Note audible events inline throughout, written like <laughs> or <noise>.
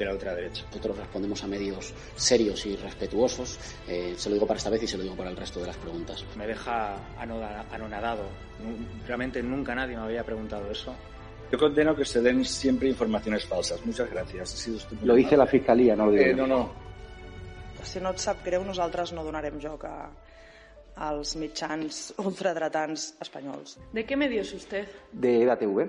de la ultraderecha. Nosotros respondemos a medios serios y respetuosos. Eh, se lo digo para esta vez y se lo digo para el resto de las preguntas. Me deja anonadado. Realmente nunca nadie me había preguntado eso. Yo condeno que se den siempre informaciones falsas. Muchas gracias. Ha sido lo dice la Fiscalía, no lo digo. Eh, no, no. Si no et sap greu, nosaltres no donarem joc a, als mitjans ultradretans espanyols. ¿De qué medio es usted? De EDATV.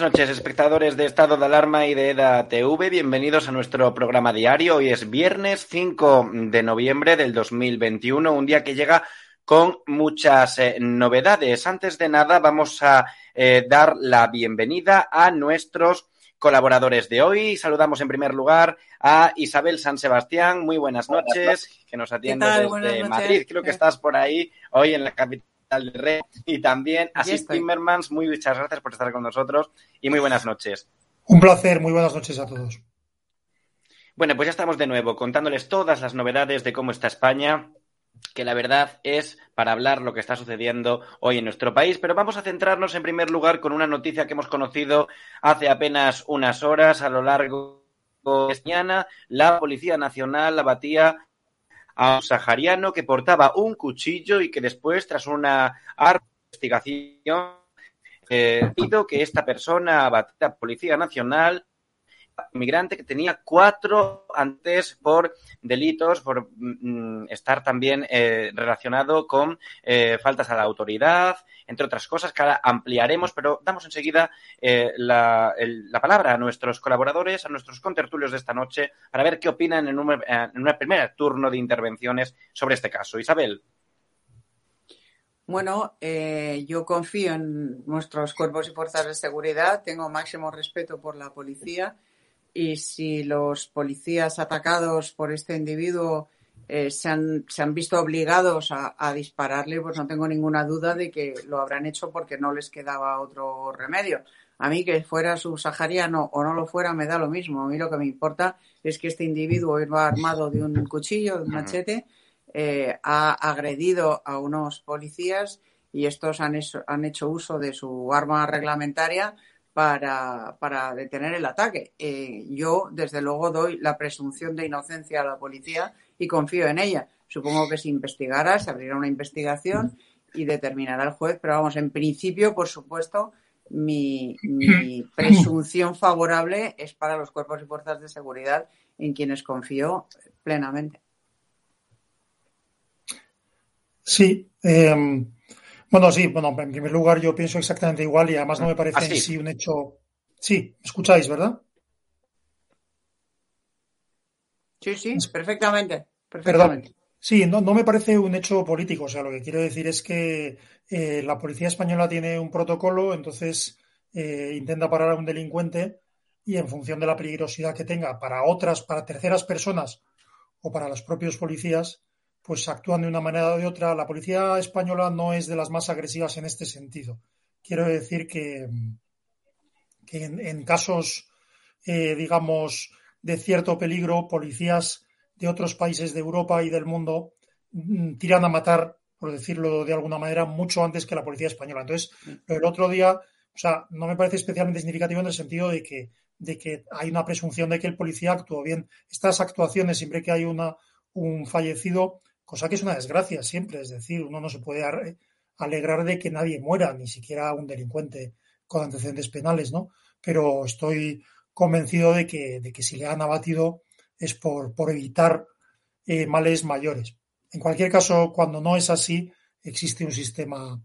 Buenas noches, espectadores de Estado de Alarma y de EDA TV. Bienvenidos a nuestro programa diario. Hoy es viernes 5 de noviembre del 2021, un día que llega con muchas eh, novedades. Antes de nada, vamos a eh, dar la bienvenida a nuestros colaboradores de hoy. Saludamos en primer lugar a Isabel San Sebastián. Muy buenas noches, que nos atiende desde. Madrid. Creo que estás por ahí hoy en la capital del Rey. Y también a Sis. Timmermans. Muy muchas gracias por estar con nosotros y muy buenas noches. Un placer, muy buenas noches a todos. Bueno, pues ya estamos de nuevo contándoles todas las novedades de cómo está España, que la verdad es para hablar lo que está sucediendo hoy en nuestro país, pero vamos a centrarnos en primer lugar con una noticia que hemos conocido hace apenas unas horas a lo largo de esta mañana. La Policía Nacional abatía a un sahariano que portaba un cuchillo y que después, tras una investigación, eh, pido que esta persona abatida a la Policía Nacional inmigrante que tenía cuatro antes por delitos, por mm, estar también eh, relacionado con eh, faltas a la autoridad, entre otras cosas que ahora ampliaremos, pero damos enseguida eh, la, la palabra a nuestros colaboradores, a nuestros contertulios de esta noche, para ver qué opinan en un, en un primer turno de intervenciones sobre este caso. Isabel. Bueno, yo confío en nuestros cuerpos y fuerzas de seguridad, tengo máximo respeto por la policía y si los policías atacados por este individuo eh, se, han, se han visto obligados a, a dispararle, pues no tengo ninguna duda de que lo habrán hecho porque no les quedaba otro remedio. A mí que fuera subsahariano o no lo fuera me da lo mismo. A mí lo que me importa es que este individuo iba armado de un cuchillo, de un machete, eh, ha agredido a unos policías y estos han hecho, han hecho uso de su arma reglamentaria para, para detener el ataque. Eh, yo, desde luego, doy la presunción de inocencia a la policía y confío en ella. Supongo que se investigará, se abrirá una investigación y determinará el juez, pero vamos, en principio, por supuesto, mi, mi <clears throat> presunción favorable es para los cuerpos y fuerzas de seguridad en quienes confío plenamente. Sí, eh, bueno, sí, bueno, en primer lugar yo pienso exactamente igual y además no me parece Ah, en sí. sí un hecho. Sí, ¿me escucháis, ¿verdad? Sí, sí, perfectamente. Perdón. Sí, no, no me parece un hecho político. O sea, lo que quiero decir es que eh, la policía española tiene un protocolo, entonces eh, intenta parar a un delincuente y en función de la peligrosidad que tenga para otras, para terceras personas o para los propios policías, pues actúan de una manera o de otra. La policía española no es de las más agresivas en este sentido. Quiero decir que, que en, casos, eh, digamos, de cierto peligro, policías de otros países de Europa y del mundo mm, tiran a matar, por decirlo de alguna manera, mucho antes que la policía española. Entonces, del otro día, o sea, no me parece especialmente significativo en el sentido de que, de que hay una presunción de que el policía actuó bien. Estas actuaciones, siempre que hay una, un fallecido, cosa que es una desgracia siempre, es decir, uno no se puede alegrar de que nadie muera, ni siquiera un delincuente con antecedentes penales, ¿no? Pero estoy convencido de que, de que si le han abatido es por, por evitar eh, males mayores. En cualquier caso, cuando no es así, existe un sistema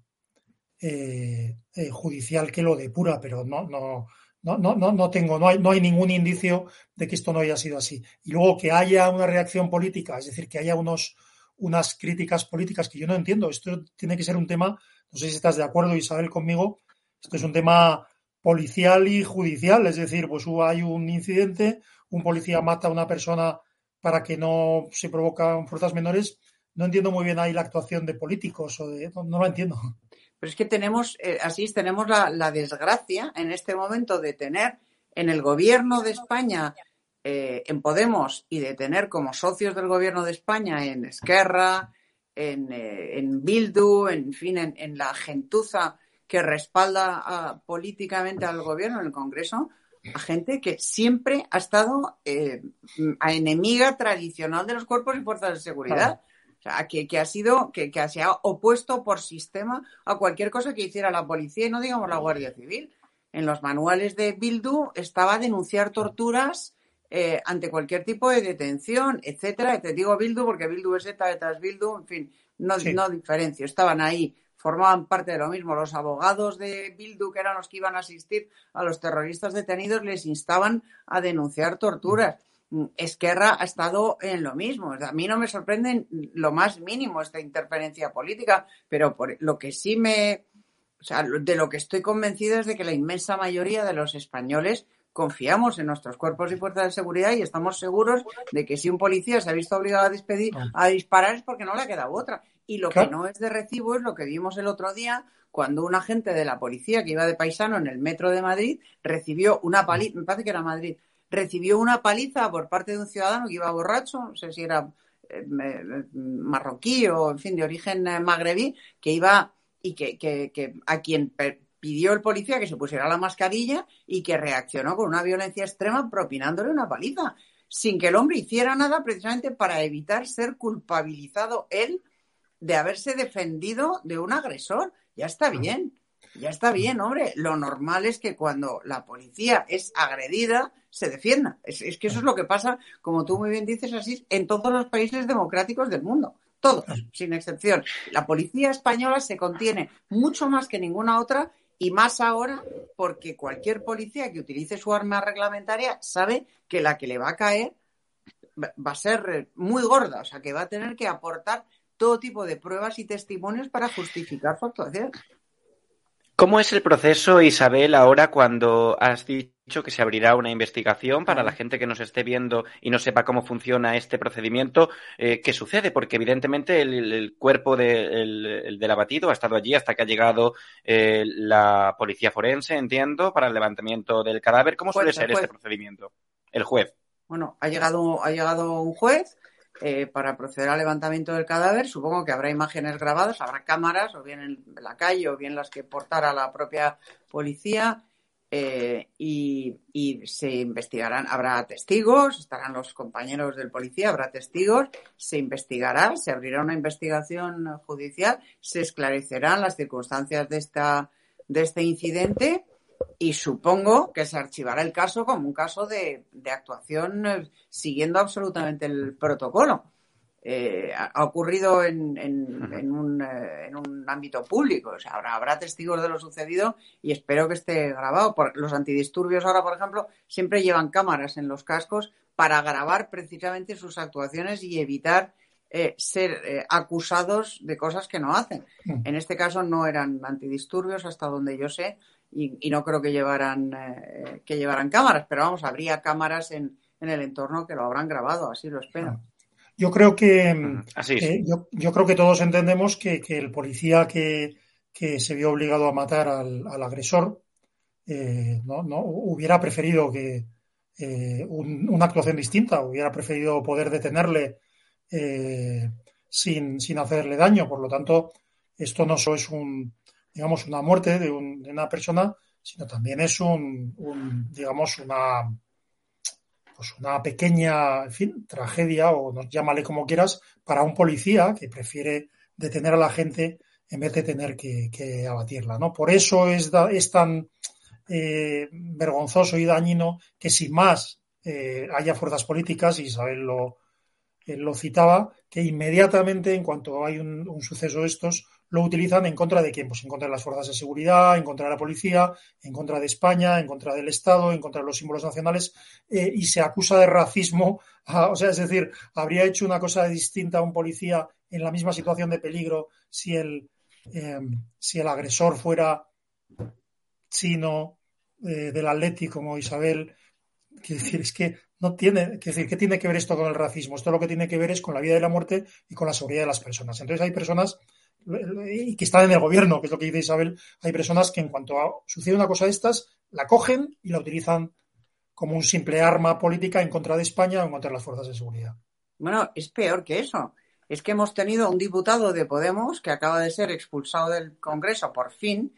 eh, eh, judicial que lo depura, pero no, no, no, no, no tengo, no hay, no hay ningún indicio de que esto no haya sido así. Y luego que haya una reacción política, es decir, que haya unos, unas críticas políticas que yo no entiendo. Esto tiene que ser un tema, no sé si estás de acuerdo, Isabel, conmigo, esto es un tema policial y judicial, es decir, pues hay un incidente, un policía mata a una persona para que no se provocan fuerzas menores, no entiendo muy bien ahí la actuación de políticos o de, no, no lo entiendo. Pero es que tenemos, eh, así tenemos la, desgracia en este momento de tener en el gobierno de España, eh, en Podemos, y de tener como socios del gobierno de España en Esquerra, en, eh, en Bildu, en fin, en, en, la gentuza que respalda a, políticamente al gobierno en el Congreso, a gente que siempre ha estado eh, a enemiga tradicional de los cuerpos y fuerzas de seguridad. O sea, que, que ha sido, que, que, se ha opuesto por sistema a cualquier cosa que hiciera la policía y no digamos la Guardia Civil. En los manuales de Bildu estaba denunciar torturas eh, ante cualquier tipo de detención, etcétera. Te digo Bildu porque Bildu es ETA, ETA es Bildu, en fin, no, sí. no diferencio. Estaban ahí formaban parte de lo mismo. Los abogados de Bildu, que eran los que iban a asistir a los terroristas detenidos, les instaban a denunciar torturas. Esquerra ha estado en lo mismo. A mí no me sorprende lo más mínimo esta interferencia política, pero por lo que sí me. O sea, de lo que estoy convencido es de que la inmensa mayoría de los españoles confiamos en nuestros cuerpos y fuerzas de seguridad y estamos seguros de que si un policía se ha visto obligado a, despedir, a disparar es porque no le ha quedado otra. Y lo que no es de recibo es lo que vimos el otro día cuando un agente de la policía que iba de paisano en el metro de Madrid recibió una paliza, me parece que era Madrid, recibió una paliza por parte de un ciudadano que iba borracho, no sé si era eh, marroquí o, en fin, de origen eh, magrebí, que iba y que, que, que a quien pidió el policía que se pusiera la mascarilla y que reaccionó con una violencia extrema propinándole una paliza, sin que el hombre hiciera nada precisamente para evitar ser culpabilizado él de haberse defendido de un agresor. Ya está bien, ya está bien, hombre. Lo normal es que cuando la policía es agredida, se defienda. Es, es, que eso es lo que pasa, como tú muy bien dices, así, en todos los países democráticos del mundo. Todos, sin excepción. La policía española se contiene mucho más que ninguna otra y más ahora porque cualquier policía que utilice su arma reglamentaria sabe que la que le va a caer va a ser muy gorda, o sea, que va a tener que aportar todo tipo de pruebas y testimonios para justificar su actuación. ¿Cómo es el proceso, Isabel, ahora cuando has dicho que se abrirá una investigación para la gente que nos esté viendo y no sepa cómo funciona este procedimiento? Eh, ¿Qué sucede? Porque evidentemente el, el cuerpo de, el, el del abatido ha estado allí hasta que ha llegado eh, la policía forense, entiendo, para el levantamiento del cadáver. ¿Cómo suele Juez, ser este procedimiento? El juez. Bueno, ha llegado, ha llegado un juez eh, para proceder al levantamiento del cadáver. Supongo que habrá imágenes grabadas, habrá cámaras, o bien en la calle, o bien las que portara la propia policía. Eh, y, y, se investigarán, habrá testigos, estarán los compañeros del policía, habrá testigos, se investigará, se abrirá una investigación judicial, se esclarecerán las circunstancias de, esta, de este incidente y supongo que se archivará el caso como un caso de, de actuación eh, siguiendo absolutamente el protocolo. eh, ha ocurrido en, en, en, un, eh, en, un, ámbito público. O sea, habrá, habrá, testigos de lo sucedido y espero que esté grabado. Por, los antidisturbios ahora, por ejemplo, siempre llevan cámaras en los cascos para grabar precisamente sus actuaciones y evitar eh, ser eh, acusados de cosas que no hacen. En este caso no eran antidisturbios, hasta donde yo sé, y, y no creo que llevaran, eh, que llevaran cámaras, pero vamos, habría cámaras en, en, el entorno que lo habrán grabado, así lo espero. Yo creo que, mm, así eh, yo, yo, creo que todos entendemos que, que el policía que, que, se vio obligado a matar al, al agresor eh, no, no, hubiera preferido que eh, un, una actuación distinta, hubiera preferido poder detenerle eh, sin, sin, hacerle daño. Por lo tanto, esto no solo es un, digamos, una muerte de, un, de una persona, sino también es un, un digamos, una, pues una pequeña, en fin, tragedia, o nos llámale como quieras, para un policía que prefiere detener a la gente en vez de tener que, abatirla, ¿no? Por eso es, es tan eh, vergonzoso y dañino que sin más eh, haya fuerzas políticas, Isabel lo, eh, lo citaba, que inmediatamente, en cuanto hay un suceso de estos, lo utilizan en contra de quién? Pues en contra de las fuerzas de seguridad, en contra de la policía, en contra de España, en contra del Estado, en contra de los símbolos nacionales eh, y se acusa de racismo. A, <laughs> o sea, es decir, habría hecho una cosa distinta un policía en la misma situación de peligro si el, eh, si el agresor fuera chino eh, del Atlético como Isabel. Quiero decir, es que no tiene, que decir, ¿qué tiene que ver esto con el racismo? Esto lo que tiene que ver es con la vida y la muerte y con la seguridad de las personas. Entonces hay personas y que están en el gobierno, que es lo que dice Isabel, hay personas que en cuanto a, sucede una cosa de estas, la cogen y la utilizan como un simple arma política en contra de España o en contra de las fuerzas de seguridad. Bueno, es peor que eso. Es que hemos tenido un diputado de Podemos que acaba de ser expulsado del Congreso por fin,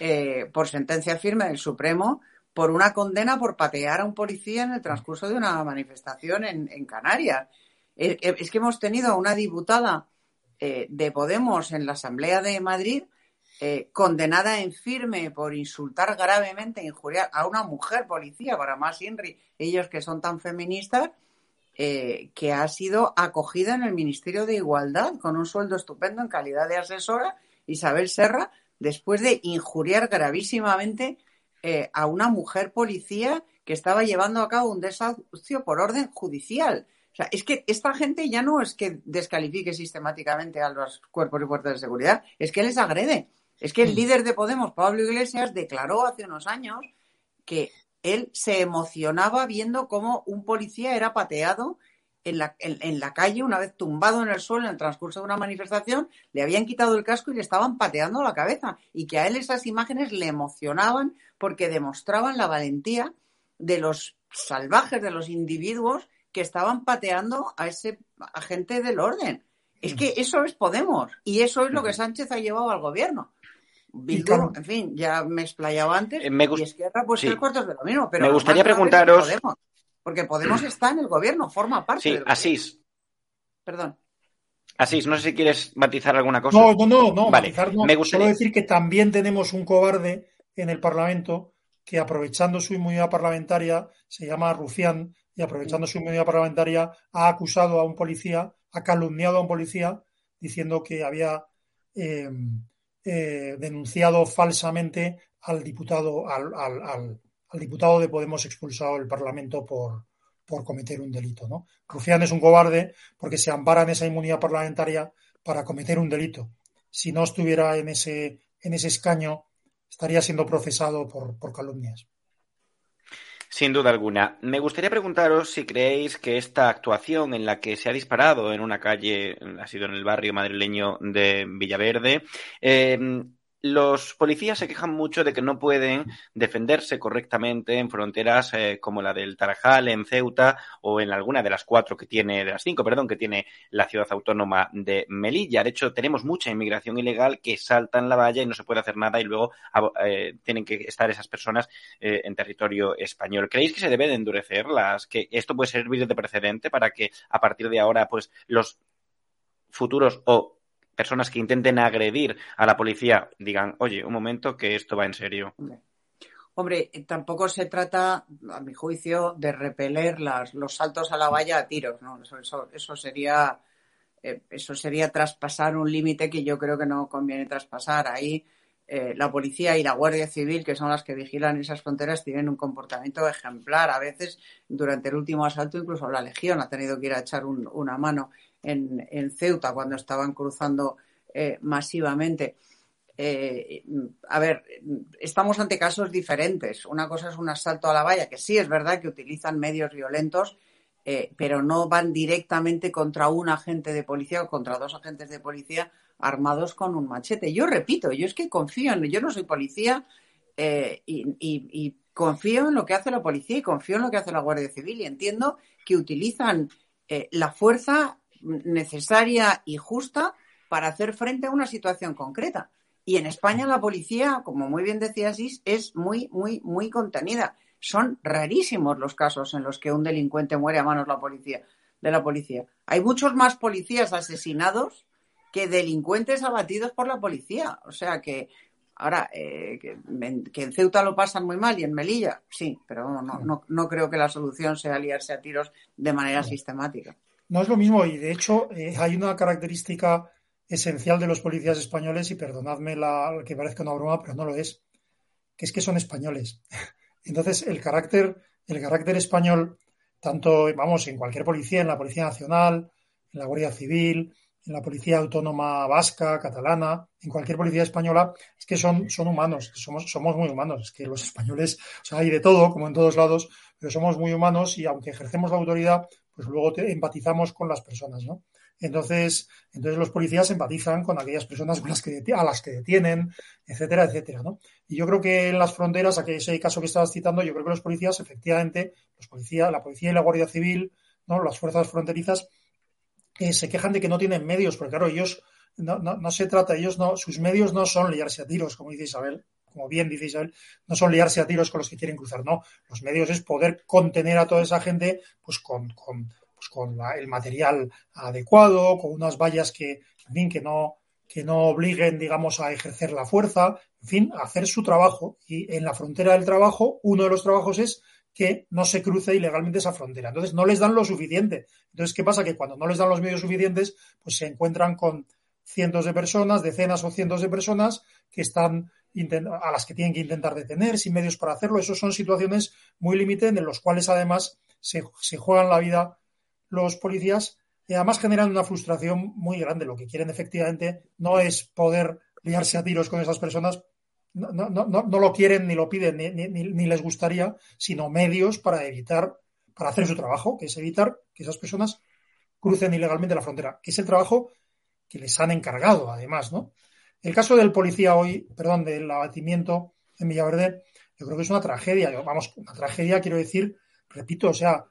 eh, por sentencia firme del Supremo, por una condena por patear a un policía en el transcurso de una manifestación en, Canarias. Es, es que hemos tenido una diputada eh, de Podemos en la Asamblea de Madrid, eh, condenada en firme por insultar gravemente, injuriar a una mujer policía, para más INRI, ellos que son tan feministas, eh, que ha sido acogida en el Ministerio de Igualdad con un sueldo estupendo en calidad de asesora, Isabel Serra, después de injuriar gravísimamente a una mujer policía que estaba llevando a cabo un desahucio por orden judicial. O sea, es que esta gente ya no es que descalifique sistemáticamente a los cuerpos y fuerzas de seguridad, es que les agrede. Es que el líder de Podemos, Pablo Iglesias, declaró hace unos años que él se emocionaba viendo cómo un policía era pateado en la, en, en la, calle, una vez tumbado en el suelo en el transcurso de una manifestación, le habían quitado el casco y le estaban pateando la cabeza. Y que a él esas imágenes le emocionaban porque demostraban la valentía de los salvajes, de los individuos que estaban pateando a ese agente del orden. Es que eso es Podemos y eso es lo que Sánchez ha llevado al gobierno. Bildu, en fin, ya me explayaba antes eh, me y Esquerra pues sí. tres cuartos de lo mismo. Pero me gustaría preguntaros... Podemos, porque Podemos está en el gobierno, forma parte sí, del Asís. Perdón. Asís, no sé si quieres matizar alguna cosa. No, no, no, no, vale. matizar no. Me gustaría... Solo decir que también tenemos un cobarde en el Parlamento que aprovechando su inmunidad parlamentaria, se llama Rufián, y aprovechando su inmunidad parlamentaria ha acusado a un policía, ha calumniado a un policía diciendo que había eh, eh, denunciado falsamente al diputado, al, diputado de Podemos expulsado del Parlamento por, por cometer un delito. ¿no? Rufián es un cobarde porque se ampara en esa inmunidad parlamentaria para cometer un delito. Si no estuviera en ese, en ese escaño, estaría siendo procesado por, por calumnias. Sin duda alguna. Me gustaría preguntaros si creéis que esta actuación en la que se ha disparado en una calle, ha sido en el barrio madrileño de Villaverde, eh, los policías se quejan mucho de que no pueden defenderse correctamente en fronteras eh, como la del Tarajal, en Ceuta o en alguna de las cuatro que tiene, de las cinco, perdón, que tiene la ciudad autónoma de Melilla. De hecho, tenemos mucha inmigración ilegal que salta en la valla y no se puede hacer nada y luego eh, tienen que estar esas personas eh, en territorio español. ¿Creéis que se debe de endurecerlas? ¿Que esto puede servir de precedente para que a partir de ahora, pues, los futuros o personas que intenten agredir a la policía digan, oye, un momento que esto va en serio. Hombre, tampoco se trata, a mi juicio, de repeler las, los saltos a la valla a tiros, ¿no? Eso, eso, sería eh, eso sería traspasar un límite que yo creo que no conviene traspasar. Ahí eh, la policía y la Guardia Civil, que son las que vigilan esas fronteras, tienen un comportamiento ejemplar. A veces, durante el último asalto, incluso la Legión ha tenido que ir a echar una mano en, Ceuta cuando estaban cruzando eh, masivamente. Eh, a ver, estamos ante casos diferentes. Una cosa es un asalto a la valla, que sí es verdad que utilizan medios violentos, eh, pero no van directamente contra un agente de policía o contra dos agentes de policía armados con un machete. Yo repito, yo es que confío en, yo no soy policía y, confío en lo que hace la policía y confío en lo que hace la Guardia Civil y entiendo que utilizan la fuerza necesaria y justa para hacer frente a una situación concreta. Y en España la policía, como muy bien decía Sis, es muy, muy, muy contenida. Son rarísimos los casos en los que un delincuente muere a manos la policía, de la policía. Hay muchos más policías asesinados que delincuentes abatidos por la policía. O sea que ahora eh, que, en Ceuta lo pasan muy mal y en Melilla, sí, pero no, no, no creo que la solución sea liarse a tiros de manera sistemática. No es lo mismo y de hecho eh, hay una característica esencial de los policías españoles y perdonadme la, que parezca una broma, pero no lo es, que es que son españoles. <laughs> Entonces el carácter, el carácter español, tanto vamos en cualquier policía, en la Policía Nacional, en la Guardia Civil, en la policía autónoma vasca, catalana, en cualquier policía española, es que son, son humanos, somos, somos muy humanos. Es que los españoles, o sea, hay de todo, como en todos lados, pero somos muy humanos y aunque ejercemos la autoridad, pues luego empatizamos con las personas, ¿no? Entonces, entonces los policías empatizan con aquellas personas con las que, a las que detienen, etcétera, etcétera, ¿no? Y yo creo que en las fronteras, aquel ese caso que estabas citando, yo creo que los policías, efectivamente, los policías, la policía y la Guardia Civil, ¿no? Las fuerzas fronterizas, se quejan de que no tienen medios, porque claro, ellos no, no, se trata, ellos no, sus medios no son liarse a tiros, como dice Isabel, como bien dice Isabel, no son liarse a tiros con los que quieren cruzar, no. Los medios es poder contener a toda esa gente, pues con, con, pues el material adecuado, con unas vallas que, fin, que no, que no obliguen, digamos, a ejercer la fuerza, en fin, a hacer su trabajo. Y en la frontera del trabajo, uno de los trabajos es que no se cruce ilegalmente esa frontera. Entonces, no les dan lo suficiente. Entonces, ¿qué pasa? Que cuando no les dan los medios suficientes, pues se encuentran con cientos de personas, decenas o cientos de personas que están a las que tienen que intentar detener sin medios para hacerlo. Esas son situaciones muy límite en los cuales además se, se, juegan la vida los policías y además generan una frustración muy grande. Lo que quieren efectivamente no es poder liarse a tiros con esas personas no, no, no, no lo quieren ni lo piden ni, ni, ni, les gustaría, sino medios para evitar, para hacer su trabajo, que es evitar que esas personas crucen ilegalmente la frontera, que es el trabajo que les han encargado, además, ¿no? El caso del policía hoy, perdón, del abatimiento en Villaverde, yo creo que es una tragedia. Vamos, una tragedia, quiero decir, repito, o sea,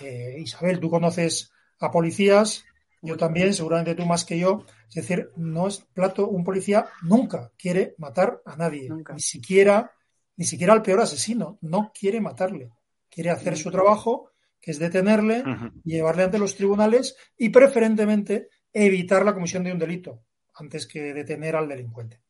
eh, Isabel, tú conoces a policías yo también, seguramente tú más que yo. Es decir, no es plato, un policía nunca quiere matar a nadie, ni siquiera, ni siquiera al peor asesino, no quiere matarle. Quiere hacer su trabajo, que es detenerle, llevarle ante los tribunales y preferentemente evitar la comisión de un delito antes que detener al delincuente.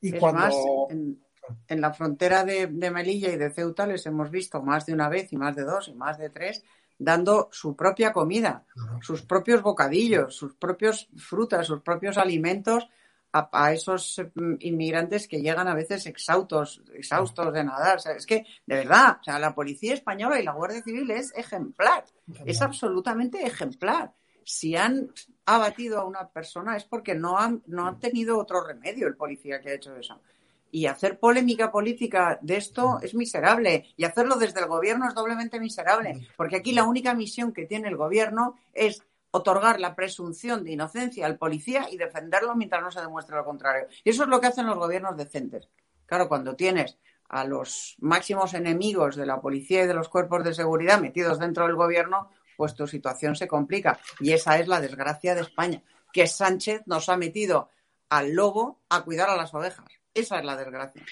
Y cuando en, la frontera de, de Melilla y de Ceuta les hemos visto más de una vez y más de dos y más de tres dando su propia comida, sus propios bocadillos, sus propios frutas, sus propios alimentos a, esos mm, inmigrantes que llegan a veces exhaustos, exhaustos de nadar. es que, de verdad, o sea, la policía española y la Guardia Civil es ejemplar, es absolutamente ejemplar. Si han abatido a una persona es porque no han, no han tenido otro remedio el policía que ha hecho eso. Y hacer polémica política de esto mm. es miserable. Y hacerlo desde el gobierno es doblemente miserable. Mm. Porque aquí la única misión que tiene el gobierno es otorgar la presunción de inocencia al policía y defenderlo mientras no se demuestre lo contrario. Y eso es lo que hacen los gobiernos decentes. Claro, cuando tienes a los máximos enemigos de la policía y de los cuerpos de seguridad metidos dentro del gobierno, pues tu situación se complica. Y esa es la desgracia de España, que Sánchez nos ha metido al lobo a cuidar a las ovejas. Esa es la desgracia.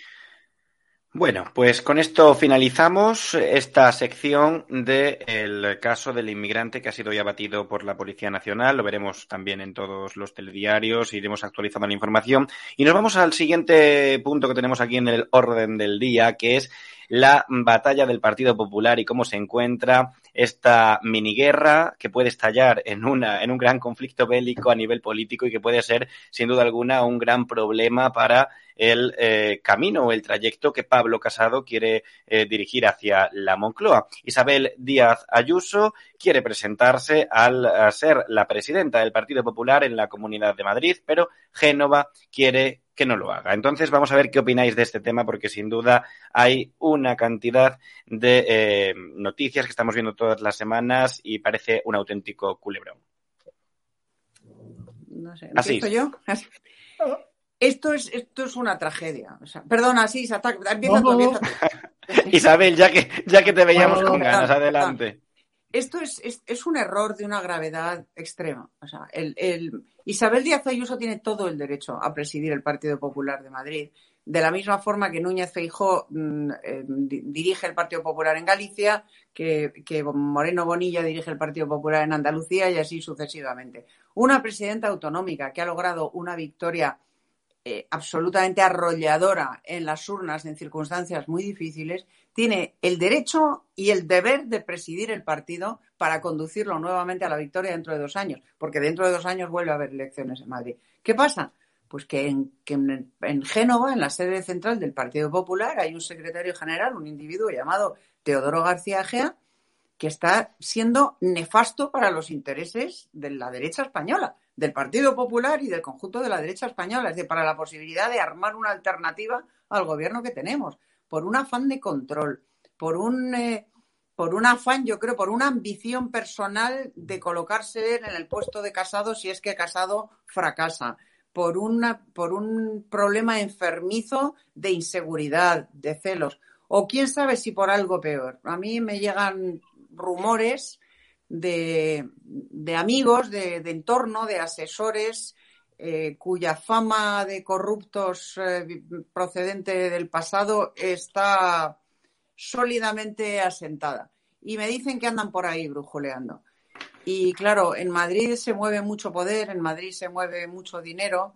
Bueno, pues con esto finalizamos esta sección del caso del inmigrante que ha sido ya abatido por la Policía Nacional. Lo veremos también en todos los telediarios, iremos actualizando la información. Y nos vamos al siguiente punto que tenemos aquí en el orden del día, que es la batalla del Partido Popular y cómo se encuentra esta miniguerra que puede estallar en, una, en un gran conflicto bélico a nivel político y que puede ser, sin duda alguna, un gran problema para el eh, camino o el trayecto que Pablo Casado quiere eh, dirigir hacia la Moncloa. Isabel Díaz Ayuso quiere presentarse al ser la presidenta del Partido Popular en la Comunidad de Madrid, pero Génova quiere que no lo haga. Entonces vamos a ver qué opináis de este tema porque sin duda hay una cantidad de eh, noticias que estamos viendo todas las semanas y parece un auténtico culebrón. No sé, Así. ¿empiezo yo? Esto es, esto es una tragedia. O sea, perdona, sí, ataca, empieza tú, empieza tú. <laughs> Isabel, ya que, ya que te veíamos Bueno, con ganas, adelante. Esto es, es, un error de una gravedad extrema. O sea, el, el- Isabel Díaz Ayuso tiene todo el derecho a presidir el Partido Popular de Madrid, de la misma forma que Núñez Feijó mm, di- dirige el Partido Popular en Galicia, que, que Moreno Bonilla dirige el Partido Popular en Andalucía y así sucesivamente. Una presidenta autonómica que ha logrado una victoria eh, absolutamente arrolladora en las urnas en circunstancias muy difíciles, tiene el derecho y el deber de presidir el partido para conducirlo nuevamente a la victoria dentro de dos años, porque dentro de dos años vuelve a haber elecciones en Madrid. ¿Qué pasa? Pues que en, que en, Génova, en la sede central del Partido Popular, hay un secretario general, un individuo llamado Teodoro García Gea, que está siendo nefasto para los intereses de la derecha española, del Partido Popular y del conjunto de la derecha española, es decir, para la posibilidad de armar una alternativa al gobierno que tenemos, por un afán de control, por un, eh, por un afán, yo creo, por una ambición personal de colocarse en el puesto de casado si es que casado fracasa, por, una, por un problema enfermizo de inseguridad, de celos, o quién sabe si por algo peor. A mí me llegan rumores de, de amigos, de, de entorno, de asesores, eh, cuya fama de corruptos eh, procedente del pasado está sólidamente asentada. Y me dicen que andan por ahí brujuleando. Y claro, en Madrid se mueve mucho poder, en Madrid se mueve mucho dinero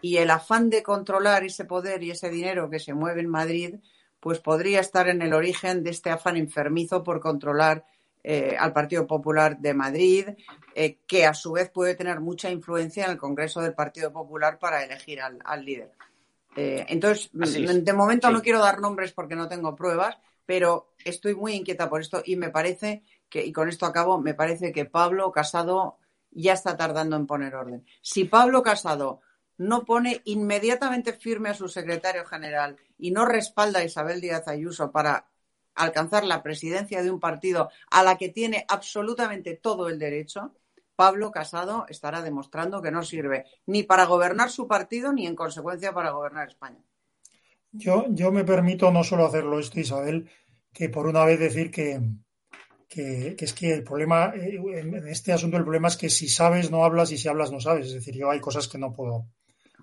y el afán de controlar ese poder y ese dinero que se mueve en Madrid, pues podría estar en el origen de este afán enfermizo por controlar eh, al Partido Popular de Madrid, eh, que a su vez puede tener mucha influencia en el Congreso del Partido Popular para elegir al, al líder. Eh, entonces, de momento Sí. no quiero dar nombres porque no tengo pruebas, pero estoy muy inquieta por esto y me parece que, y con esto acabo, me parece que Pablo Casado ya está tardando en poner orden. Si Pablo Casado no pone inmediatamente firme a su secretario general y no respalda a Isabel Díaz Ayuso para alcanzar la presidencia de un partido a la que tiene absolutamente todo el derecho, Pablo Casado estará demostrando que no sirve ni para gobernar su partido ni en consecuencia para gobernar España. Yo, yo me permito no solo hacerlo esto, Isabel, que por una vez decir que, que, es que el problema, eh, en este asunto el problema es que si sabes no hablas y si hablas no sabes. Es decir, yo hay cosas que no puedo,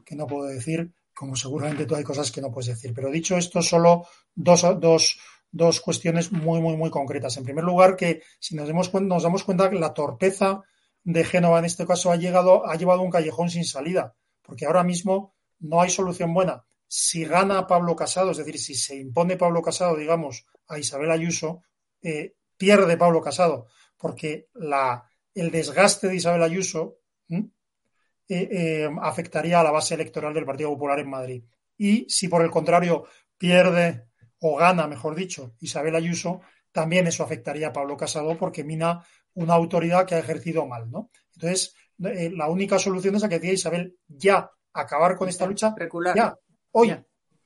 que no puedo decir, como seguramente tú hay cosas que no puedes decir. Pero dicho esto, solo dos, dos, dos cuestiones muy, muy, muy concretas. En primer lugar, que si nos damos cuenta, nos damos cuenta que la torpeza de Génova en este caso ha llegado, ha llevado un callejón sin salida, porque ahora mismo no hay solución buena. Si gana Pablo Casado, es decir, si se impone Pablo Casado, digamos, a Isabel Ayuso, eh, pierde Pablo Casado, porque la, el desgaste de Isabel Ayuso eh, eh, afectaría a la base electoral del Partido Popular en Madrid. Y si por el contrario pierde o gana, mejor dicho, Isabel Ayuso, también eso afectaría a Pablo Casado porque mina una autoridad que ha ejercido mal, ¿no? Entonces, eh, la única solución es la que decía Isabel, ya, acabar con esta lucha, ya, hoy,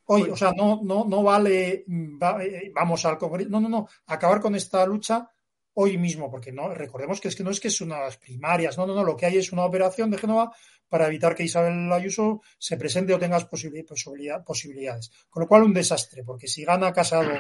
hoy, o sea, no, no, no vale, va- eh, vamos al Congreso, no, no, no, acabar con esta lucha hoy mismo, porque no, recordemos que es que no es que es unas primarias, no, no, no, lo que hay es una operación de Génova para evitar que Isabel Ayuso se presente o tenga posibili- posibilidad- posibilidades. Con lo cual, un desastre, porque si gana Casado,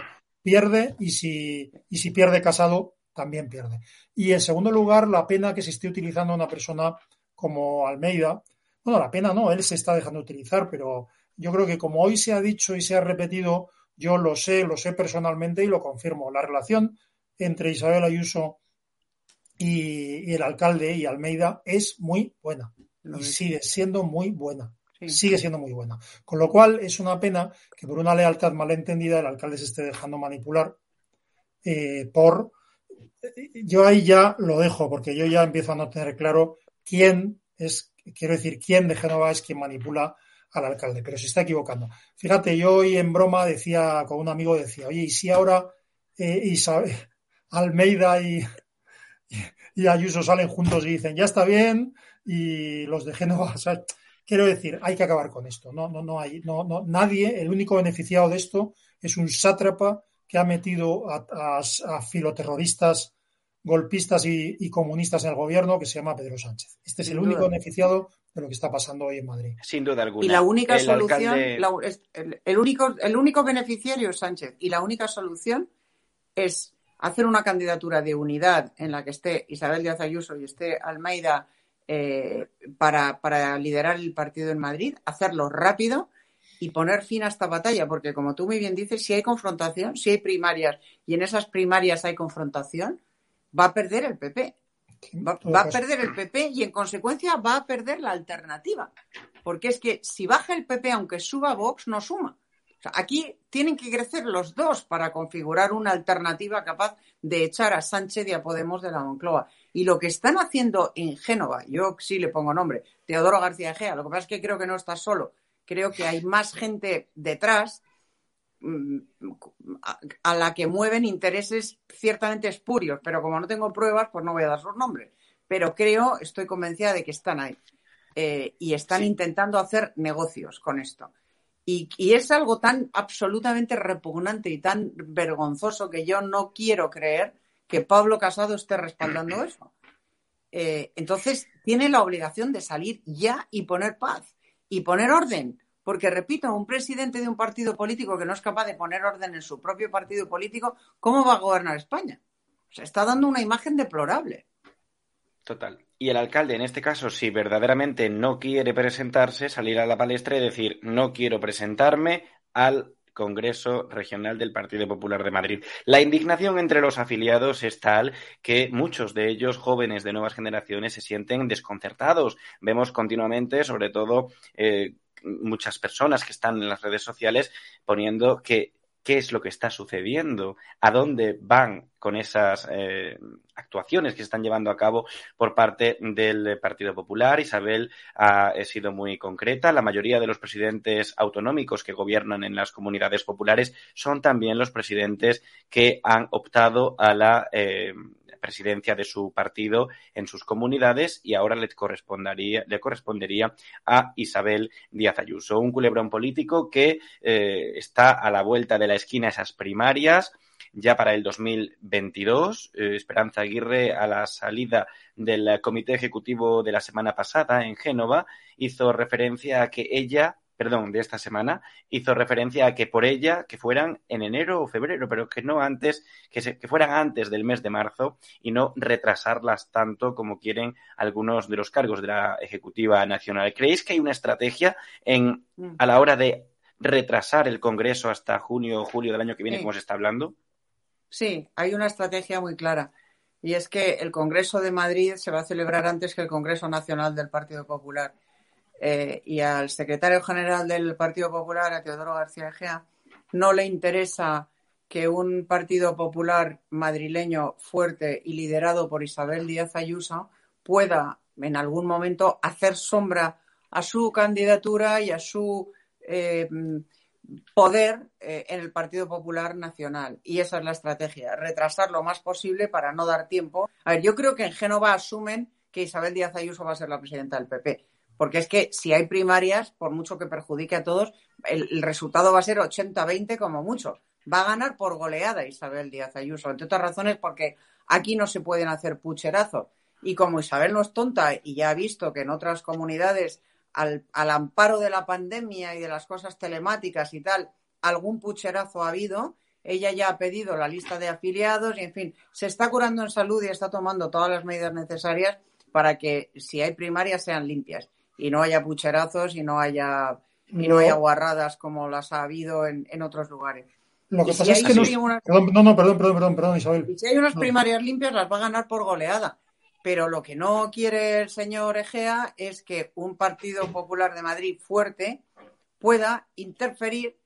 pierde, y si, y si pierde Casado, también pierde. Y en segundo lugar, la pena que se esté utilizando una persona como Almeida. Bueno, la pena no, él se está dejando utilizar, pero yo creo que como hoy se ha dicho y se ha repetido, yo lo sé, lo sé personalmente y lo confirmo. La relación entre Isabel Ayuso y, y el alcalde y Almeida es muy buena Lo y es. sigue siendo muy buena. Sí. Sigue siendo muy buena. Con lo cual es una pena que por una lealtad malentendida el alcalde se esté dejando manipular eh, por yo ahí ya lo dejo, porque yo ya empiezo a no tener claro quién es, quiero decir, quién de Génova es quien manipula al alcalde, pero se está equivocando. Fíjate, yo hoy en broma decía, con un amigo decía, oye, ¿y si ahora eh, Isabel, Almeida y, y Ayuso salen juntos y dicen, ya está bien, y los de Génova, quiero decir, hay que acabar con esto. No, no, no hay, no, no, nadie, el único beneficiado de esto es un sátrapa que ha metido a, a, filoterroristas, golpistas y, y, comunistas en el gobierno que se llama Pedro Sánchez. Este es el único beneficiado de lo que está pasando hoy en Madrid. Sin duda alguna. Y la única el solución, alcalde... la, el, el, único, el único beneficiario es Sánchez. Y la única solución es hacer una candidatura de unidad en la que esté Isabel Díaz Ayuso y esté Almeida eh, para, para liderar el partido en Madrid, hacerlo rápido y poner fin a esta batalla, porque como tú muy bien dices, si hay confrontación, si hay primarias y en esas primarias hay confrontación, va a perder el PP. Va, va, a perder el PP y en consecuencia va a perder la alternativa. Porque es que si baja el PP, aunque suba Vox, no suma. Sea, aquí tienen que crecer los dos para configurar una alternativa capaz de echar a Sánchez y a Podemos de la Moncloa. Y lo que están haciendo en Génova, yo sí le pongo nombre, Teodoro García Egea, lo que pasa es que creo que no está solo creo que hay más gente detrás mm, a la que mueven intereses ciertamente espurios, pero como no tengo pruebas, pues no voy a dar sus nombres. Pero creo, estoy convencida de que están ahí eh, y están sí. intentando hacer negocios con esto. Y, y, es algo tan absolutamente repugnante y tan vergonzoso que yo no quiero creer que Pablo Casado esté respaldando <clears throat> eso. Eh, entonces, tiene la obligación de salir ya y poner paz y poner orden. Porque, repito, un presidente de un partido político que no es capaz de poner orden en su propio partido político, ¿cómo va a gobernar España? O sea, está dando una imagen deplorable. Total. Y el alcalde, en este caso, si verdaderamente no quiere presentarse, salir a la palestra y decir, no quiero presentarme al Congreso Regional del Partido Popular de Madrid. La indignación entre los afiliados es tal que muchos de ellos, jóvenes de nuevas generaciones, se sienten desconcertados. Vemos continuamente, sobre todo, eh, muchas personas que están en las redes sociales poniendo que qué es lo que está sucediendo, a dónde van con esas eh, actuaciones que se están llevando a cabo por parte del Partido Popular. Isabel ha sido muy concreta. La mayoría de los presidentes autonómicos que gobiernan en las comunidades populares son también los presidentes que han optado a la eh, presidencia de su partido en sus comunidades y ahora le correspondería, le correspondería a Isabel Díaz Ayuso, un culebrón político que eh, está a la vuelta de la esquina esas primarias ya para el 2022. Eh, Esperanza Aguirre, a la salida del comité ejecutivo de la semana pasada en Génova, hizo referencia a que ella perdón, de esta semana, hizo referencia a que por ella, que fueran en enero o febrero, pero que no antes, que, se, que fueran antes del mes de marzo y no retrasarlas tanto como quieren algunos de los cargos de la Ejecutiva Nacional. ¿Creéis que hay una estrategia en, a la hora de retrasar el Congreso hasta junio o julio del año que viene, Sí. como se está hablando? Sí, hay una estrategia muy clara. Y es que el Congreso de Madrid se va a celebrar antes que el Congreso Nacional del Partido Popular. Eh, y al secretario general del Partido Popular, a Teodoro García Egea, no le interesa que un Partido Popular madrileño fuerte y liderado por Isabel Díaz Ayuso pueda en algún momento hacer sombra a su candidatura y a su eh, poder eh, en el Partido Popular Nacional. Y esa es la estrategia, retrasar lo más posible para no dar tiempo. A ver, yo creo que en Génova asumen que Isabel Díaz Ayuso va a ser la presidenta del PP. Porque es que si hay primarias, por mucho que perjudique a todos, el, el resultado va a ser 80-20 como mucho. Va a ganar por goleada Isabel Díaz Ayuso, entre otras razones porque aquí no se pueden hacer pucherazos. Y como Isabel no es tonta y ya ha visto que en otras comunidades, al, al amparo de la pandemia y de las cosas telemáticas y tal, algún pucherazo ha habido, ella ya ha pedido la lista de afiliados y, en fin, se está curando en salud y está tomando todas las medidas necesarias para que si hay primarias sean limpias y no haya pucherazos y no haya y no No. haya guarradas como las ha habido en, en otros lugares. Lo que Y si pasa es que sí unas- Perdón, no, no, perdón, perdón, perdón, perdón, Isabel. y si hay unas No. primarias limpias, las va a ganar por goleada. Pero lo que no quiere el señor Egea es que un Partido Popular de Madrid fuerte pueda interferir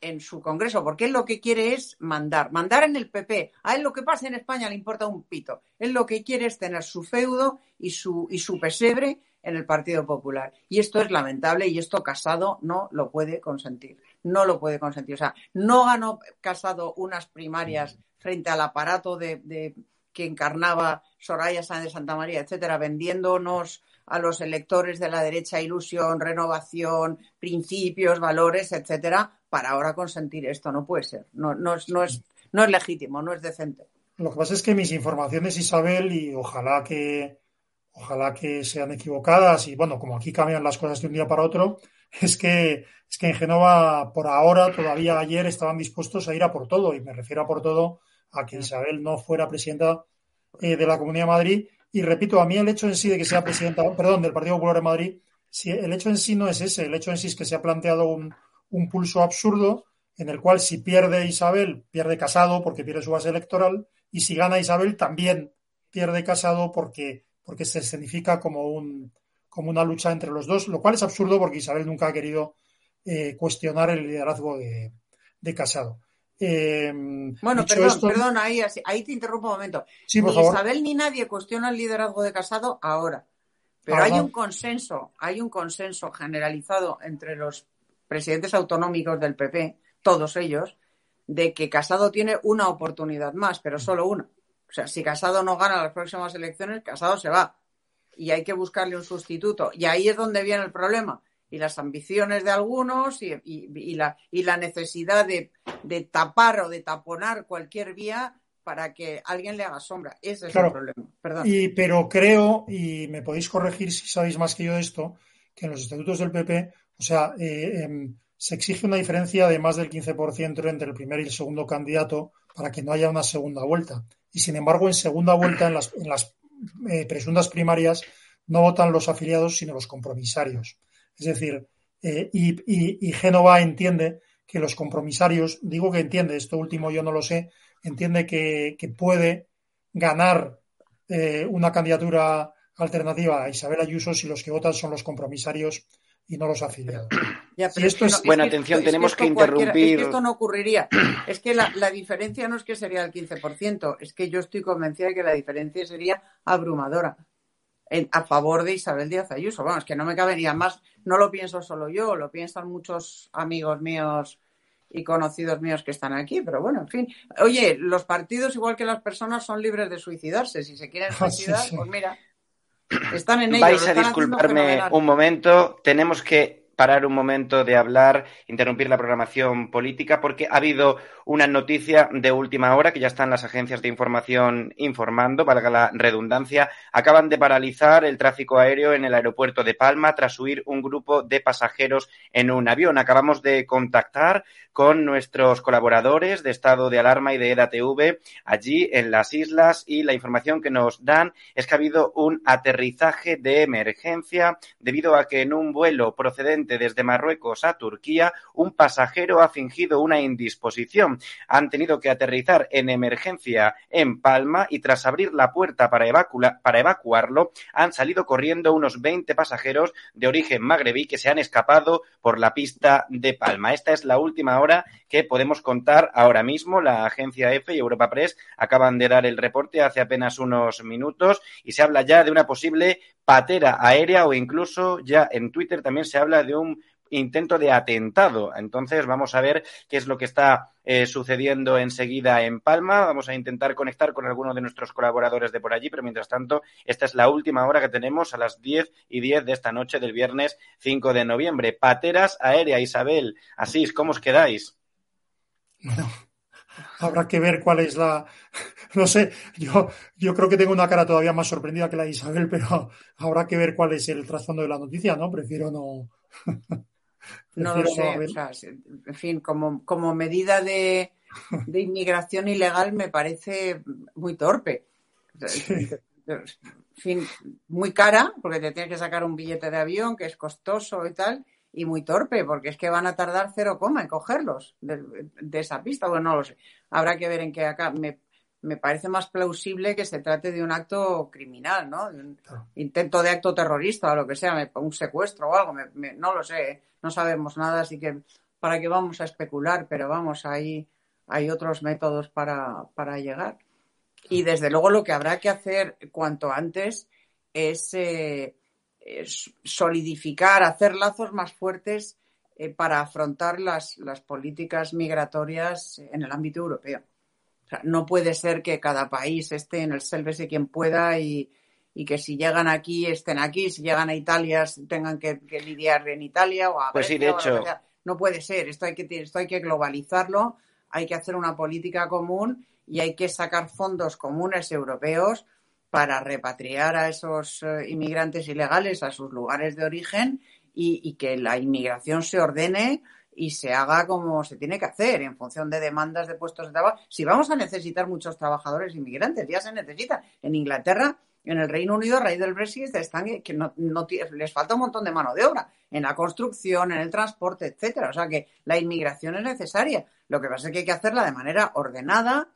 en su Congreso, porque él lo que quiere es mandar, mandar en el PP. A él lo que pasa en España le importa un pito. Él lo que quiere es tener su feudo y su, y su pesebre en el Partido Popular. Y esto es lamentable y esto Casado no lo puede consentir. No lo puede consentir. O sea, no ganó Casado unas primarias frente al aparato de, de que encarnaba Soraya Sáenz de Santa María, etcétera, vendiéndonos a los electores de la derecha ilusión, renovación, principios, valores, etcétera, para ahora consentir esto. No puede ser. No, es, no, es, no es legítimo, no es decente. Lo que pasa es que mis informaciones, Isabel, y ojalá que ojalá que sean equivocadas, y bueno, como aquí cambian las cosas de un día para otro, es que, es que en Génova, por ahora, todavía ayer estaban dispuestos a ir a por todo, y me refiero a por todo a que Isabel no fuera presidenta eh, de la Comunidad de Madrid. Y repito, a mí el hecho en sí de que sea presidenta, <laughs> perdón, del Partido Popular de Madrid, si el hecho en sí no es ese, el hecho en sí es que se ha planteado un, un pulso absurdo en el cual si pierde Isabel, pierde Casado porque pierde su base electoral, y si gana Isabel, también pierde Casado porque, porque se escenifica como, un, como una lucha entre los dos, lo cual es absurdo porque Isabel nunca ha querido eh, cuestionar el liderazgo de, de Casado. Eh, Bueno, perdón, esto- perdón, ahí, ahí te interrumpo un momento. Sí, por ni favor. Isabel ni nadie cuestiona el liderazgo de Casado ahora. Pero Ahora hay un consenso, hay un consenso generalizado entre los presidentes autonómicos del PP, todos ellos, de que Casado tiene una oportunidad más, pero solo una. O sea, si Casado no gana las próximas elecciones, Casado se va. Y hay que buscarle un sustituto. Y ahí es donde viene el problema. Y las ambiciones de algunos y, y- y la, y la necesidad de, de tapar o de taponar cualquier vía para que alguien le haga sombra. Ese es Claro. el problema. Perdón. Y, pero creo, y me podéis corregir si sabéis más que yo de esto, que en los estatutos del PP, o sea, eh, em, se exige una diferencia de más del 15% entre el primer y el segundo candidato para que no haya una segunda vuelta. Y sin embargo, en segunda vuelta, en las, en las eh, presuntas primarias, no votan los afiliados, sino los compromisarios. Es decir, eh, y, y, y Génova entiende que los compromisarios, digo que entiende, esto último yo no lo sé, entiende que, que puede ganar eh, una candidatura alternativa a Isabel Ayuso si los que votan son los compromisarios y no los afiliados. Ya, esto que es- Bueno, que atención, esto- es tenemos esto que interrumpir. Es que esto no ocurriría. Es que la, la diferencia no es que sería el 15%, es que yo estoy convencida de que la diferencia sería abrumadora en- a favor de Isabel Díaz Ayuso. Vamos, que no me cabe ni además, no lo pienso solo yo, lo piensan muchos amigos míos y conocidos míos que están aquí, pero bueno, en fin. Oye, los partidos, igual que las personas, son libres de suicidarse. Si se quieren <laughs> Ah, sí, suicidar, sí. pues mira, están en ello. Vais a disculparme un momento. Tenemos que parar un momento de hablar, interrumpir la programación política, porque ha habido una noticia de última hora que ya están las agencias de información informando, valga la redundancia. Acaban de paralizar el tráfico aéreo en el aeropuerto de Palma tras huir un grupo de pasajeros en un avión. Acabamos de contactar con nuestros colaboradores de estado de alarma y de EDATV allí en las islas y la información que nos dan es que ha habido un aterrizaje de emergencia debido a que en un vuelo procedente desde Marruecos a Turquía un pasajero ha fingido una indisposición. Han tenido que aterrizar en emergencia en Palma y tras abrir la puerta para, para evacuarlo han salido corriendo unos 20 pasajeros de origen magrebí que se han escapado por la pista de Palma. Esta es la última hora que podemos contar ahora mismo. La agencia EFE y Europa Press acaban de dar el reporte hace apenas unos minutos y se habla ya de una posible patera aérea o incluso ya en Twitter también se habla de un intento de atentado. Entonces vamos a ver qué es lo que está eh, sucediendo enseguida en Palma. Vamos a intentar conectar con alguno de nuestros colaboradores de por allí, pero mientras tanto, esta es la última hora que tenemos a las 10 y 10 de esta noche del viernes 5 de noviembre. Pateras aérea, Isabel. Asís, ¿cómo os quedáis? Habrá que ver cuál es la. <laughs> No sé, yo, yo creo que tengo una cara todavía más sorprendida que la de Isabel, pero <laughs> habrá que ver cuál es el trasfondo de la noticia, ¿no? Prefiero no. <laughs> No lo sé, o sea, se- en fin, como, como medida de, de inmigración ilegal me parece muy torpe. En fin, muy cara, porque te tienes que sacar un billete de avión que es costoso y tal, y muy torpe, porque es que van a tardar cero coma en cogerlos de, de esa pista. Bueno, no lo sé. Habrá que ver en qué acá. Me, me parece más plausible que se trate de un acto criminal, ¿no? De un intento de acto terrorista o lo que sea, un secuestro o algo, me- me- no lo sé, no sabemos nada, así que ¿para qué vamos a especular? Pero vamos, ahí hay otros métodos para, para llegar. Y desde luego lo que habrá que hacer cuanto antes es, eh, es solidificar, hacer lazos más fuertes eh, para afrontar las, las políticas migratorias en el ámbito europeo. O sea, no puede ser que cada país esté en el sélvese quien pueda y, y que si llegan aquí estén aquí, si llegan a Italia tengan que, que lidiar en Italia o a Pues sí, de a hecho. No puede ser, esto hay que, esto hay que globalizarlo, hay que hacer una política común y hay que sacar fondos comunes europeos para repatriar a esos eh, inmigrantes ilegales a sus lugares de origen y, que la inmigración se ordene y se haga como se tiene que hacer en función de demandas de puestos de trabajo. Si vamos a necesitar muchos trabajadores inmigrantes, ya se necesitan. En Inglaterra, en el Reino Unido, a raíz del Brexit, están que no, les falta un montón de mano de obra en la construcción, en el transporte, etcétera. O sea que la inmigración es necesaria. Lo que pasa es que hay que hacerla de manera ordenada,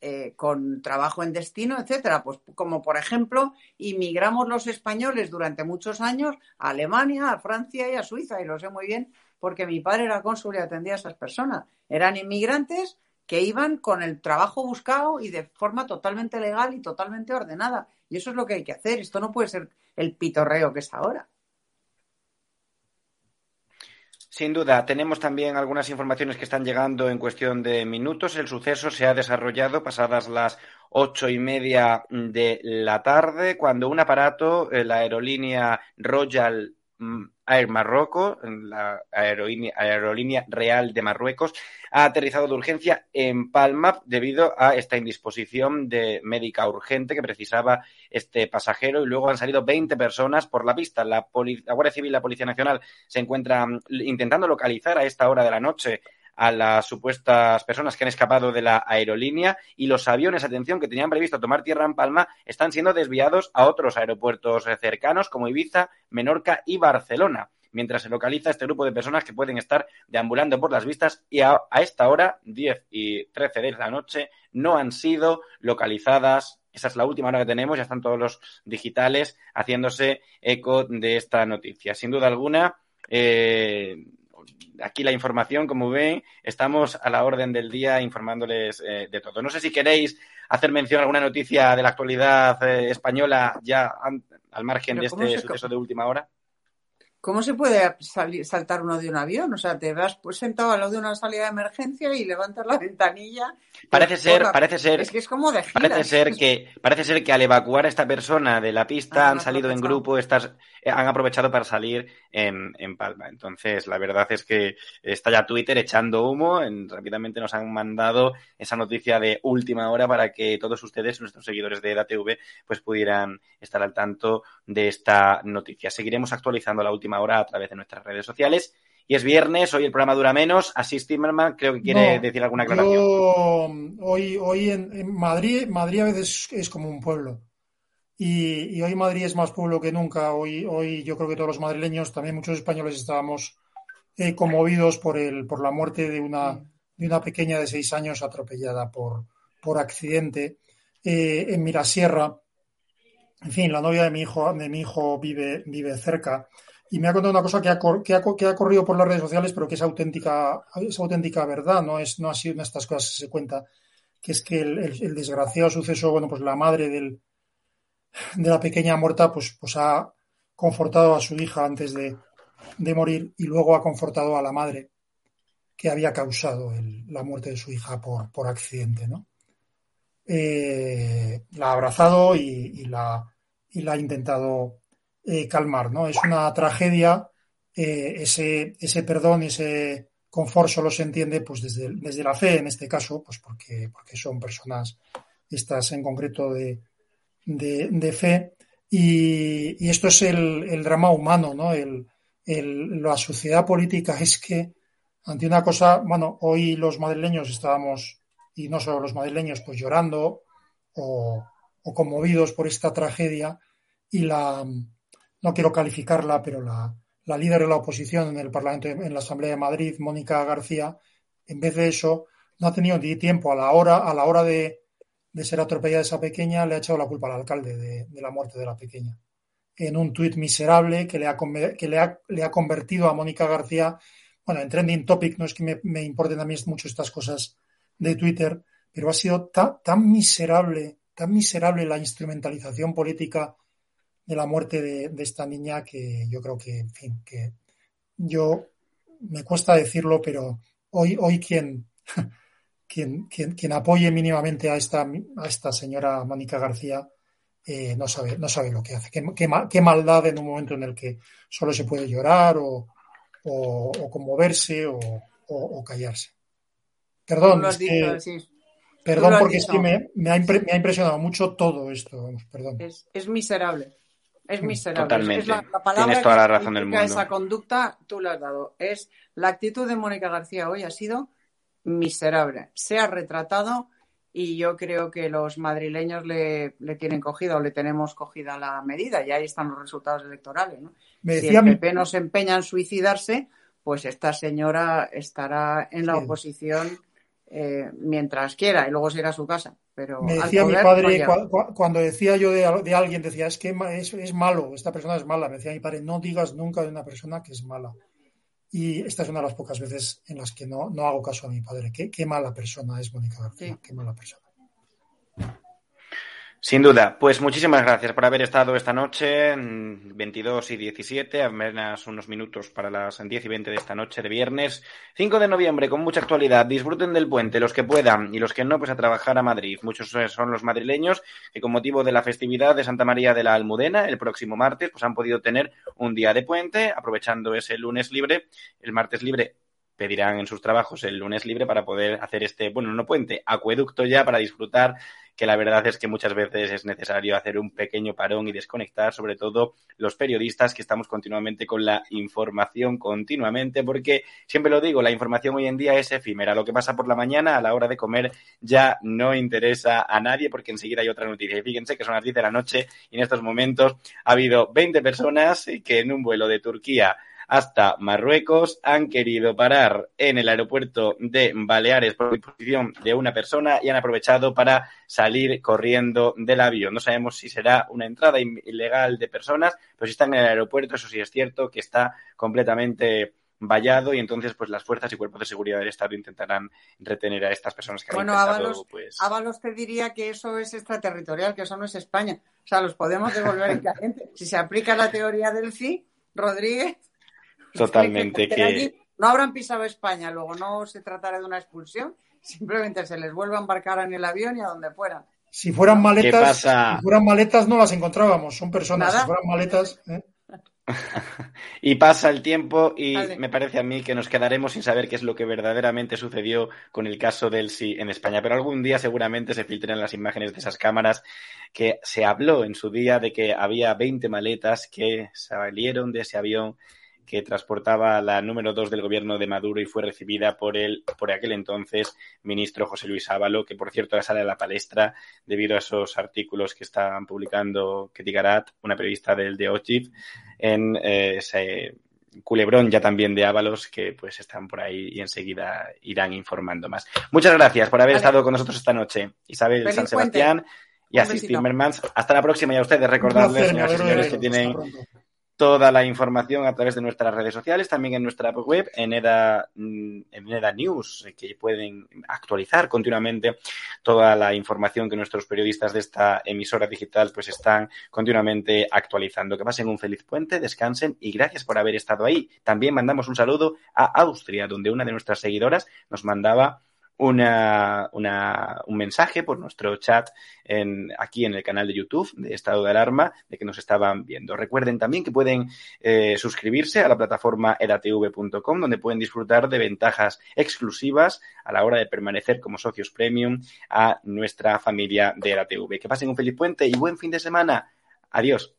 eh, con trabajo en destino, etcétera. Pues como por ejemplo, inmigramos los españoles durante muchos años a Alemania, a Francia y a Suiza, y lo sé muy bien porque mi padre era cónsul y atendía a esas personas. Eran inmigrantes que iban con el trabajo buscado y de forma totalmente legal y totalmente ordenada. Y eso es lo que hay que hacer. Esto no puede ser el pitorreo que es ahora. Sin duda, tenemos también algunas informaciones que están llegando en cuestión de minutos. El suceso se ha desarrollado pasadas las ocho y media de la tarde, cuando un aparato, eh, la aerolínea Royal mm, Air Marruecos, la aerolínea, aerolínea real de Marruecos, ha aterrizado de urgencia en Palma debido a esta indisposición de médica urgente que precisaba este pasajero y luego han salido 20 personas por la pista. La, la Guardia Civil y la Policía Nacional se encuentran intentando localizar a esta hora de la noche a las supuestas personas que han escapado de la aerolínea y los aviones, atención, que tenían previsto tomar tierra en Palma, están siendo desviados a otros aeropuertos cercanos como Ibiza, Menorca y Barcelona, mientras se localiza este grupo de personas que pueden estar deambulando por las vistas y a, a esta hora, 10 y 13 de la noche, no han sido localizadas. Esa es la última hora que tenemos, ya están todos los digitales haciéndose eco de esta noticia. Sin duda alguna, eh, aquí la información, como ven, estamos a la orden del día informándoles eh, de todo. No sé si queréis hacer mención a alguna noticia de la actualidad eh, española ya al margen de ¿cómo este suceso de última hora. ¿Cómo se puede salir, saltar uno de un avión? O sea, te vas pues sentado al lado de una salida de emergencia y levantas la ventanilla. Parece ser, parece ser, Es que es como de parece ser que, parece ser que al evacuar a esta persona de la pista Ah, han salido en grupo, estas, eh, han aprovechado para salir en, en Palma. Entonces, la verdad es que está ya Twitter echando humo. En- rápidamente nos han mandado esa noticia de última hora para que todos ustedes, nuestros seguidores de EDATV, pues pudieran estar al tanto de esta noticia. Seguiremos actualizando la última hora a través de nuestras redes sociales. Y es viernes, hoy el programa dura menos. Así Timmerman creo que quiere No, decir alguna aclaración. Yo, hoy, hoy en, en Madrid, Madrid a veces es como un pueblo. Y, y hoy Madrid es más pueblo que nunca. Hoy, hoy yo creo que todos los madrileños, también muchos españoles, estábamos eh, conmovidos por el, por la muerte de una, de una pequeña de seis años atropellada por, por accidente eh, en Mirasierra. En fin, la novia de mi hijo, de mi hijo vive, vive cerca y me ha contado una cosa que ha, que ha, que ha corrido por las redes sociales, pero que es auténtica, es auténtica verdad, no es, no ha sido una de estas cosas que se cuenta, que es que el, el- desgraciado suceso, bueno, pues la madre del, de la pequeña muerta, pues, pues ha confortado a su hija antes de, de morir y luego ha confortado a la madre que había causado la muerte de su hija por, por accidente, ¿no? Eh, la ha abrazado y, y la, y la ha intentado eh, calmar, ¿no? Es una tragedia, eh, ese, ese perdón, ese confort solo se entiende pues desde, desde la fe, en este caso, pues porque, porque son personas, estas en concreto de, de, de fe, y, esto es el, el drama humano, ¿no? El, el- la sociedad política es que ante una cosa, bueno, hoy los madrileños estábamos, y no solo los madrileños, pues llorando o, o conmovidos por esta tragedia y la, no quiero calificarla, pero la, la líder de la oposición en el Parlamento, en la Asamblea de Madrid, Mónica García, en vez de eso, no ha tenido ni tiempo a la hora, a la hora de, ser atropellada esa pequeña, le ha echado la culpa al alcalde de, la muerte de la pequeña. En un tuit miserable que le ha, que le ha, le ha convertido a Mónica García, bueno, en Trending Topic no es que me, me importen a mí mucho estas cosas de Twitter, pero ha sido ta- tan miserable, tan miserable la instrumentalización política de la muerte de, de esta niña que yo creo que, en fin, que yo me cuesta decirlo, pero hoy, hoy quien, <laughs> quien, quien, quien apoye mínimamente a esta, a esta señora Mónica García eh, no, sabe, no sabe lo que hace. Qué, qué ma- qué maldad en un momento en el que solo se puede llorar o, o, o conmoverse o, o- callarse. Perdón, es que- sí. Perdón porque es dicho. que me, me ha me ha impresionado mucho todo esto. vamos, Perdón. Es, es miserable. Es miserable. Totalmente. Es la, la palabra Tienes toda la razón del mundo. Esa conducta tú la has dado. Es la actitud de Mónica García hoy ha sido miserable. Se ha retratado y yo creo que los madrileños le, le tienen cogida o le tenemos cogida la medida y ahí están los resultados electorales. ¿no? Me si el mi- PP no se empeña en suicidarse, pues esta señora estará en la Sí. oposición eh, mientras quiera y luego se irá a su casa. Pero Me decía mi no padre, cua- cuando decía yo de, de alguien, decía, es que es, es malo, esta persona es mala. Me decía mi padre, no digas nunca de una persona que es mala. Y esta es una de las pocas veces en las que no, no hago caso a mi padre. Qué, qué mala persona es Mónica García, qué mala persona. Sin duda, pues muchísimas gracias por haber estado esta noche, mm, 22 y 17, apenas unos minutos para las 10 y 20 de esta noche de viernes, 5 de noviembre, con mucha actualidad. Disfruten del puente, los que puedan, y los que no, pues a trabajar a Madrid. Muchos eh, son los madrileños que con motivo de la festividad de Santa María de la Almudena, el próximo martes, pues han podido tener un día de puente, aprovechando ese lunes libre, el martes libre pedirán en sus trabajos el lunes libre para poder hacer este, bueno, no puente, acueducto ya para disfrutar, que la verdad es que muchas veces es necesario hacer un pequeño parón y desconectar, sobre todo los periodistas que estamos continuamente con la información continuamente, porque siempre lo digo, la información hoy en día es efímera. Lo que pasa por la mañana a la hora de comer ya no interesa a nadie porque enseguida hay otra noticia. Y fíjense que son las 10 de la noche y en estos momentos ha habido 20 personas que en un vuelo de Turquía hasta Marruecos han querido parar en el aeropuerto de Baleares por disposición de una persona y han aprovechado para salir corriendo del avión. No sabemos si será una entrada ilegal de personas, pero si están en el aeropuerto, eso sí es cierto que está completamente vallado y entonces pues las fuerzas y cuerpos de seguridad del Estado intentarán retener a estas personas que han Bueno, intentado Ábalos, pues Ábalos te diría que eso es extraterritorial, que eso no es España. O sea, los podemos devolver en caliente. Si se aplica la teoría del sí, Rodríguez, totalmente que que allí no habrán pisado España, luego no se tratará de una expulsión, simplemente se les vuelve a embarcar en el avión y a donde fuera. Si fueran maletas, pasa? si fueran maletas no las encontrábamos, son personas. Nada. Si fueran maletas, ¿eh? <laughs> Y pasa el tiempo y Vale. me parece a mí que nos quedaremos sin saber qué es lo que verdaderamente sucedió con el caso del sí en España. Pero algún día seguramente se filtren las imágenes de esas cámaras que se habló en su día de que había 20 maletas que salieron de ese avión que transportaba la número dos del gobierno de Maduro y fue recibida por el, por aquel entonces ministro José Luis Ávalo, que por cierto ahora sale a la palestra debido a esos artículos que están publicando Ketty Garat, una periodista del de Ochif, en eh, ese culebrón ya también de Ábalos que pues están por ahí y enseguida irán informando más. Muchas gracias por haber Vale. estado con nosotros esta noche. Isabel Feliz San puente. Sebastián y besito. Timmermans. Hasta la próxima y a ustedes recordarles, señoras y señores, que tienen. Toda la información a través de nuestras redes sociales, también en nuestra web, en EDA, mm, en EDA News, eh, que pueden actualizar continuamente toda la información que nuestros periodistas de esta emisora digital pues están continuamente actualizando. Que pasen un feliz puente, descansen y gracias por haber estado ahí. También mandamos un saludo a Austria, donde una de nuestras seguidoras nos mandaba una, una, un mensaje por nuestro chat en, aquí en el canal de YouTube de Estado de Alarma de que nos estaban viendo. Recuerden también que pueden eh, suscribirse a la plataforma edatv.com donde pueden disfrutar de ventajas exclusivas a la hora de permanecer como socios premium a nuestra familia de EDATV. Que pasen un feliz puente y buen fin de semana. Adiós.